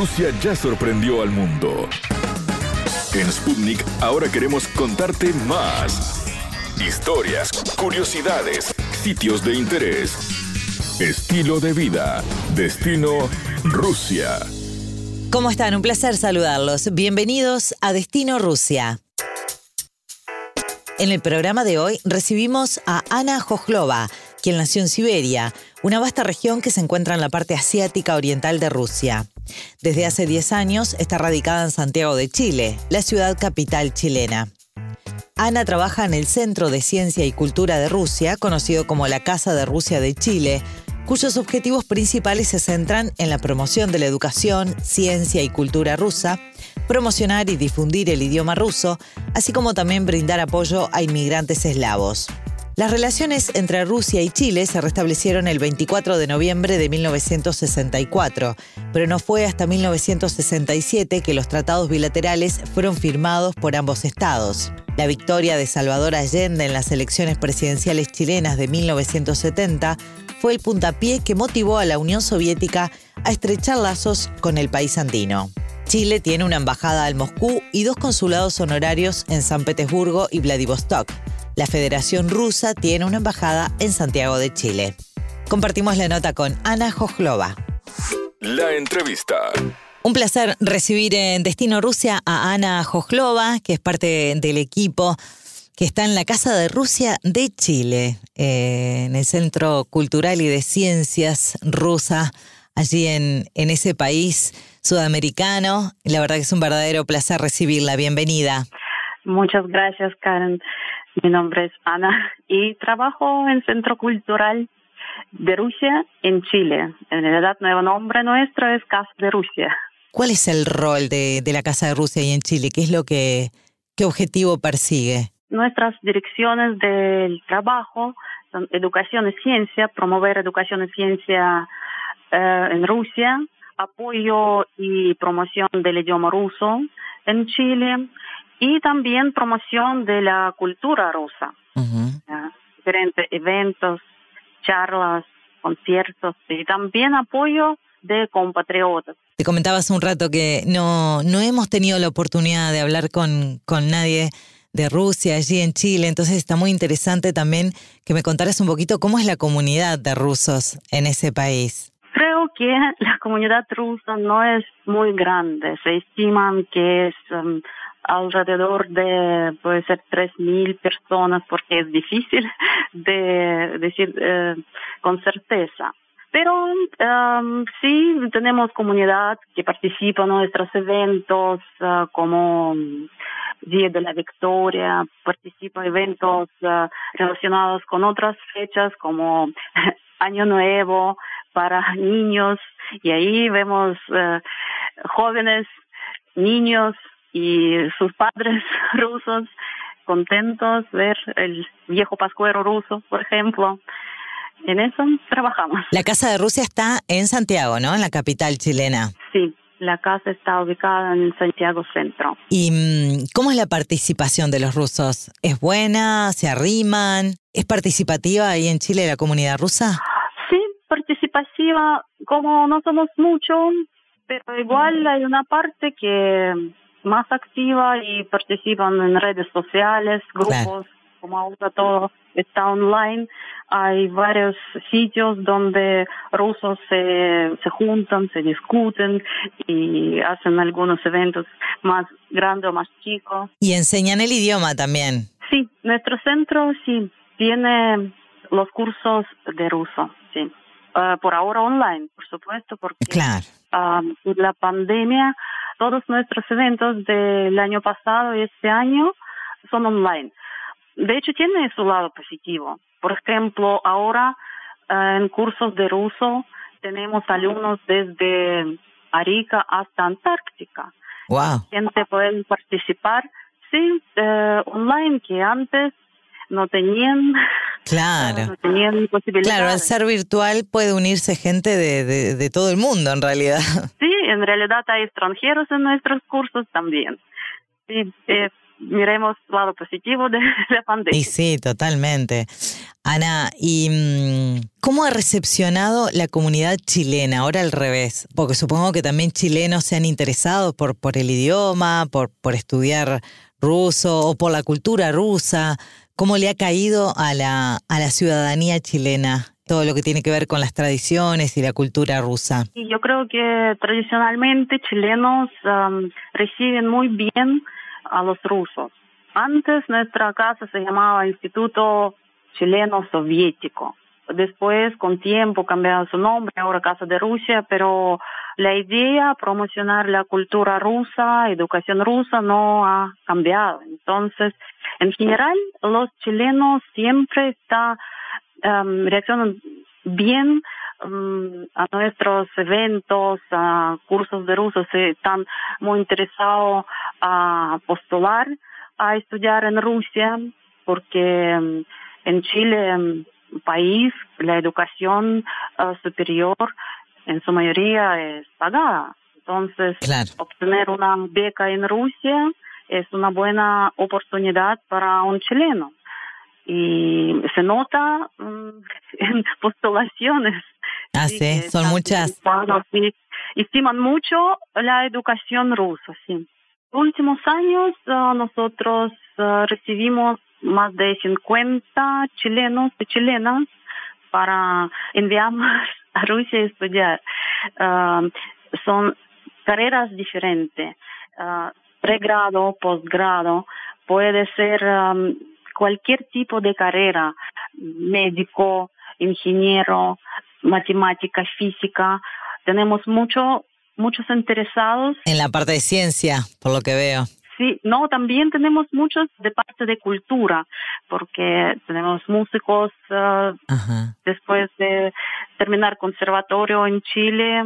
Rusia ya sorprendió al mundo. En Sputnik ahora queremos contarte más. Historias, curiosidades, sitios de interés, estilo de vida, destino Rusia. ¿Cómo están? Un placer saludarlos. Bienvenidos a Destino Rusia. En el programa de hoy recibimos a Ana Jojlova, quien nació en Siberia, una vasta región que se encuentra en la parte asiática oriental de Rusia. Desde hace 10 años está radicada en Santiago de Chile, la ciudad capital chilena. Ana trabaja en el Centro de Ciencia y Cultura de Rusia, conocido como la Casa de Rusia de Chile, cuyos objetivos principales se centran en la promoción de la educación, ciencia y cultura rusa, promocionar y difundir el idioma ruso, así como también brindar apoyo a inmigrantes eslavos. Las relaciones entre Rusia y Chile se restablecieron el 24 de noviembre de 1964, pero no fue hasta 1967 que los tratados bilaterales fueron firmados por ambos estados. La victoria de Salvador Allende en las elecciones presidenciales chilenas de 1970 fue el puntapié que motivó a la Unión Soviética a estrechar lazos con el país andino. Chile tiene una embajada en Moscú y dos consulados honorarios en San Petersburgo y Vladivostok. La Federación Rusa tiene una embajada en Santiago de Chile. Compartimos la nota con Ana Jojlova. La entrevista. Un placer recibir en Destino Rusia a Ana Jojlova, que es parte del equipo que está en la Casa de Rusia de Chile, eh, en el Centro Cultural y de Ciencias Rusa, allí en, en ese país sudamericano. La verdad que es un verdadero placer recibirla. Bienvenida. Muchas gracias, Karen. Mi nombre es Ana y trabajo en Centro Cultural de Rusia en Chile. En realidad, nuevo nombre nuestro es Casa de Rusia. ¿Cuál es el rol de, de la Casa de Rusia y en Chile? ¿Qué es lo que, qué objetivo persigue? Nuestras direcciones del trabajo son educación y ciencia, promover educación y ciencia eh, en Rusia, apoyo y promoción del idioma ruso en Chile y también promoción de la cultura rusa. Diferentes eventos, charlas, conciertos y también apoyo de compatriotas. Te comentaba hace un rato que no, no hemos tenido la oportunidad de hablar con, con nadie de Rusia allí en Chile, entonces está muy interesante también que me contaras un poquito cómo es la comunidad de rusos en ese país. Creo que la comunidad rusa no es muy grande, se estiman que es um, alrededor de, puede ser, tres mil personas, porque es difícil de decir eh, con certeza. Pero um, sí tenemos comunidad que participa en nuestros eventos, uh, como Día de la Victoria, participa en eventos uh, relacionados con otras fechas como Año Nuevo para niños y ahí vemos uh, jóvenes, niños y sus padres rusos contentos ver el viejo pascuero ruso, por ejemplo. En eso trabajamos. La Casa de Rusia está en Santiago, ¿no? En la capital chilena. Sí, la casa está ubicada en Santiago Centro. ¿Y mm, cómo es la participación de los rusos? ¿Es buena? ¿Se arriman? ¿Es participativa ahí en Chile la comunidad rusa? Sí, participativa. Como no somos muchos, pero igual hay una parte que más activa y participan en redes sociales, grupos, como ahora todo está online. Hay varios sitios donde rusos se, se juntan, se discuten y hacen algunos eventos más grandes o más chicos. Y enseñan el idioma también. Sí, nuestro centro sí tiene los cursos de ruso, sí. Uh, por ahora online, por supuesto, porque claro. uh, la pandemia todos nuestros eventos del año pasado y este año son online. De hecho, tiene su lado positivo. Por ejemplo, ahora eh, en cursos de ruso tenemos alumnos desde Arica hasta Antártica. Wow. Gente puede participar, sí, eh, online, que antes no tenían Claro. no tenían posibilidades. Claro, al ser virtual puede unirse gente de, de, de, todo el mundo en realidad. Sí, en realidad hay extranjeros en nuestros cursos también. Sí, es miremos lado positivo de la pandemia. Y sí, totalmente. Ana, ¿y mm, cómo ha recepcionado la comunidad chilena? Ahora al revés, porque supongo que también chilenos se han interesado por, por el idioma, por, por estudiar ruso o por la cultura rusa. ¿Cómo le ha caído a la, a la ciudadanía chilena todo lo que tiene que ver con las tradiciones y la cultura rusa? yo creo que tradicionalmente chilenos reciben muy bien a los rusos. Antes nuestra casa se llamaba Instituto Chileno Soviético. Después, con tiempo, cambiaron su nombre, ahora Casa de Rusia, pero la idea promocionar la cultura rusa, educación rusa, no ha cambiado. Entonces, en general, los chilenos siempre están um, reaccionan bien um, a nuestros eventos, a cursos de ruso, se están muy interesados a postular a estudiar en Rusia, porque en Chile, país, la educación uh, superior en su mayoría es pagada. Entonces, obtener una beca en Rusia es una buena oportunidad para un chileno y se nota mm, en postulaciones. Ah, sí, son muchas. estiman mucho la educación rusa, sí. Últimos años ah, nosotros ah, recibimos más de 50 chilenos y chilenas para enviarnos a Rusia a estudiar. Ah, son carreras diferentes, pregrado, posgrado, puede ser cualquier tipo de carrera, médico, ingeniero, matemática, física. Tenemos mucho, muchos interesados. En la parte de ciencia, por lo que veo. Sí, no, también tenemos muchos de parte de cultura, porque tenemos músicos uh, después de terminar conservatorio en Chile.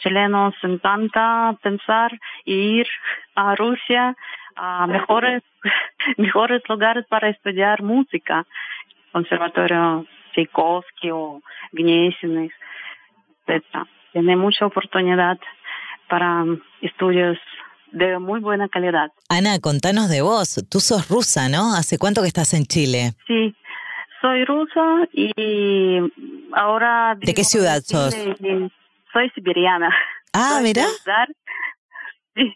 Chilenos encanta pensar y ir a Rusia a mejores, mejores lugares para estudiar música, conservatorio Tchaikovsky o Gnesin, etc. Tiene mucha oportunidad para estudios de muy buena calidad. Ana, contanos de vos. Tú sos rusa, ¿no? ¿Hace cuánto que estás en Chile? Sí, soy rusa y ahora... ¿De qué ciudad sos? Soy siberiana. Ah, mira. Sí,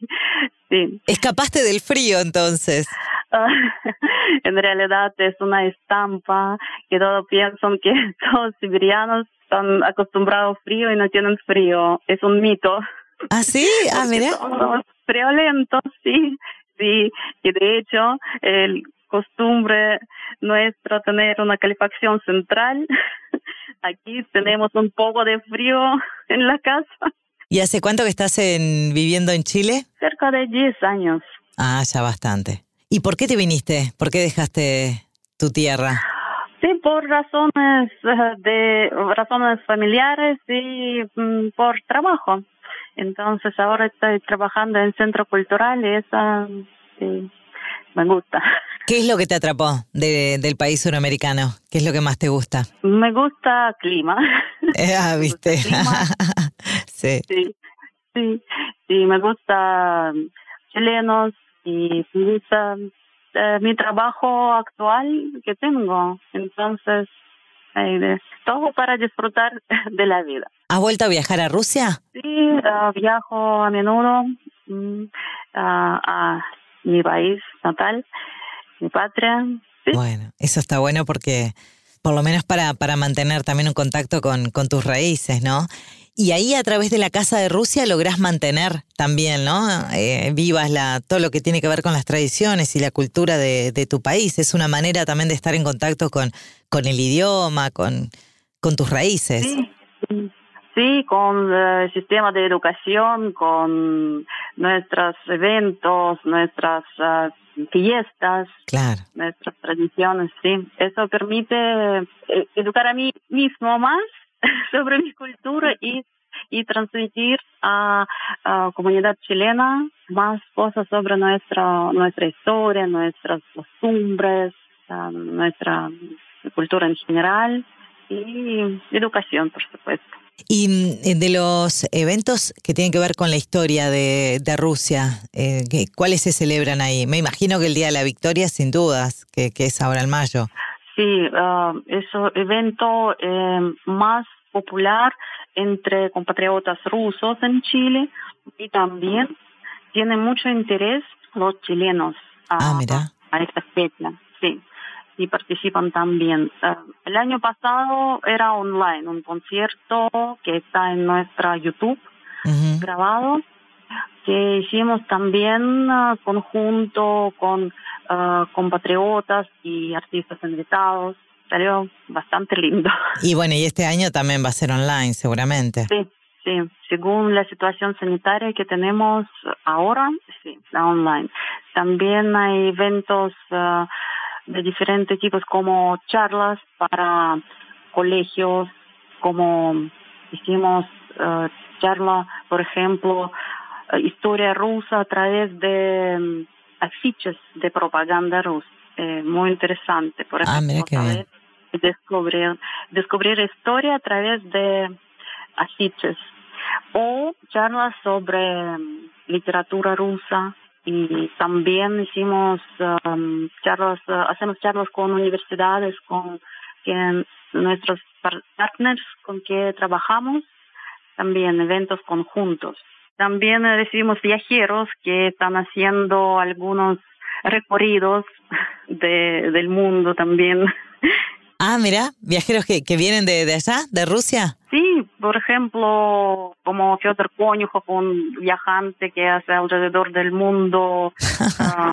sí. Escapaste del frío entonces. en realidad es una estampa que todos piensan que todos siberianos están acostumbrados al frío y no tienen frío. Es un mito. ¿Ah, sí? Ah, mira. Somos friolentos, sí. Sí, y de hecho, el costumbre nuestra tener una calefacción central. Aquí tenemos un poco de frío en la casa. ¿Y hace cuánto que estás en, viviendo en Chile? Cerca de 10 años. Ah, ya bastante. ¿Y por qué te viniste? ¿Por qué dejaste tu tierra? Sí, por razones eh, de razones familiares y mm, por trabajo. Entonces ahora estoy trabajando en centro cultural y eso sí, me gusta. ¿Qué es lo que te atrapó del país suramericano? ¿Qué es lo que más te gusta? Me gusta clima. Eh, ah, viste. Sí. sí. Sí, me gusta chilenos y me gusta eh, mi trabajo actual que tengo. Entonces, todo para disfrutar de la vida. ¿Has vuelto a viajar a Rusia? Sí, uh, viajo a menudo mm, a mi país natal, mi patria. Bueno, eso está bueno porque por lo menos para, para mantener también un contacto con, con tus raíces, ¿no? Y ahí a través de la Casa de Rusia lográs mantener también, ¿no? Eh, vivas la, todo lo que tiene que ver con las tradiciones y la cultura de, de, tu país. Es una manera también de estar en contacto con, con el idioma, con, con tus raíces. Sí, sí, con el sistema de educación, con nuestros eventos, nuestras uh, fiestas, claro. nuestras tradiciones, sí. Eso permite eh, educar a mí mismo más sobre mi cultura y y transmitir a la comunidad chilena más cosas sobre nuestra nuestra historia, nuestras costumbres, nuestra cultura en general y educación, por supuesto. Y mm, de los eventos que tienen que ver con la historia de, Rusia, eh, ¿cuáles se celebran ahí? Me imagino que el Día de la Victoria, sin dudas, que, es ahora en mayo. Sí, uh, es un evento eh, más popular entre compatriotas rusos en Chile y también tiene mucho interés los chilenos a, ah, a esta fecha. Sí y participan también. Eh, el año pasado era online, un concierto que está en nuestra YouTube grabado, que hicimos también uh, conjunto con uh, compatriotas y artistas invitados. Salió bastante lindo. Y bueno, y este año también va a ser online, seguramente. Sí, sí. Según la situación sanitaria que tenemos ahora, sí, la online. También hay eventos uh, de diferentes tipos como charlas para colegios, como hicimos uh, charla, por ejemplo, historia rusa a través de um, afiches de propaganda rusa. Eh, muy interesante, por ah, ejemplo, descubrir, descubrir historia a través de afiches o charlas sobre um, literatura rusa, y también hicimos um, charlas, uh, hacemos charlas con universidades, con nuestros partners con que trabajamos, también eventos conjuntos. También recibimos viajeros que están haciendo algunos recorridos de, del mundo también. Ah, mira, viajeros que, que vienen de, de allá, de Rusia. Sí, por ejemplo, como Fyodor Konyukhov, un viajante que hace alrededor del mundo, ah,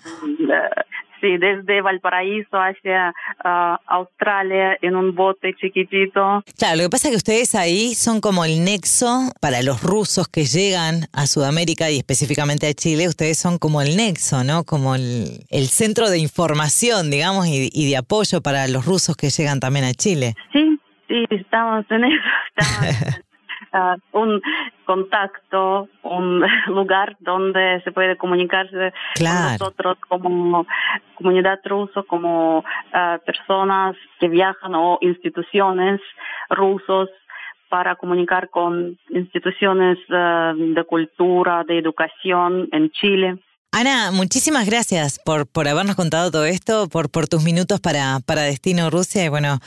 sí, desde Valparaíso hacia ah, Australia en un bote chiquitito. Claro, lo que pasa es que ustedes ahí son como el nexo para los rusos que llegan a Sudamérica y específicamente a Chile, ustedes son como el nexo, ¿no? Como el, centro de información, digamos, y, y de apoyo para los rusos que llegan también a Chile. Sí, sí, estamos en eso. Estamos uh, un contacto, un lugar donde se puede comunicarse con nosotros como comunidad rusa, como uh, personas que viajan o instituciones rusos para comunicar con instituciones uh, de cultura, de educación en Chile. Ana, muchísimas gracias por, por habernos contado todo esto, por, por tus minutos para, para Destino Rusia y bueno,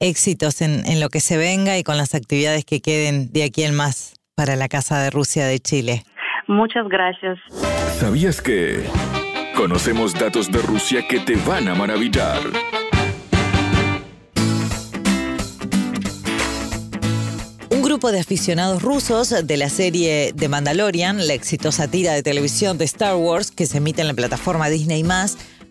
éxitos en, en, lo que se venga y con las actividades que queden de aquí en más para la Casa de Rusia de Chile. Muchas gracias. ¿Sabías que conocemos datos de Rusia que te van a maravillar? Un grupo de aficionados rusos de la serie The Mandalorian, la exitosa tira de televisión de Star Wars que se emite en la plataforma Disney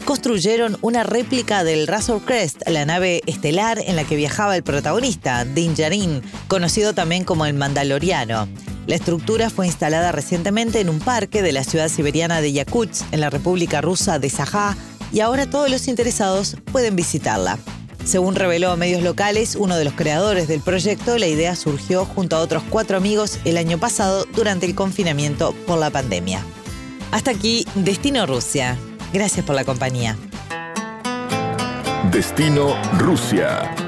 construyeron una réplica del Razor Crest, la nave estelar en la que viajaba el protagonista, Din Djarin, conocido también como el Mandaloriano. La estructura fue instalada recientemente en un parque de la ciudad siberiana de Yakutsk, en la República Rusa de Sajá, y ahora todos los interesados pueden visitarla. Según reveló a medios locales, uno de los creadores del proyecto, la idea surgió junto a otros cuatro amigos el año pasado durante el confinamiento por la pandemia. Hasta aquí, Destino Rusia. Gracias por la compañía. Destino Rusia.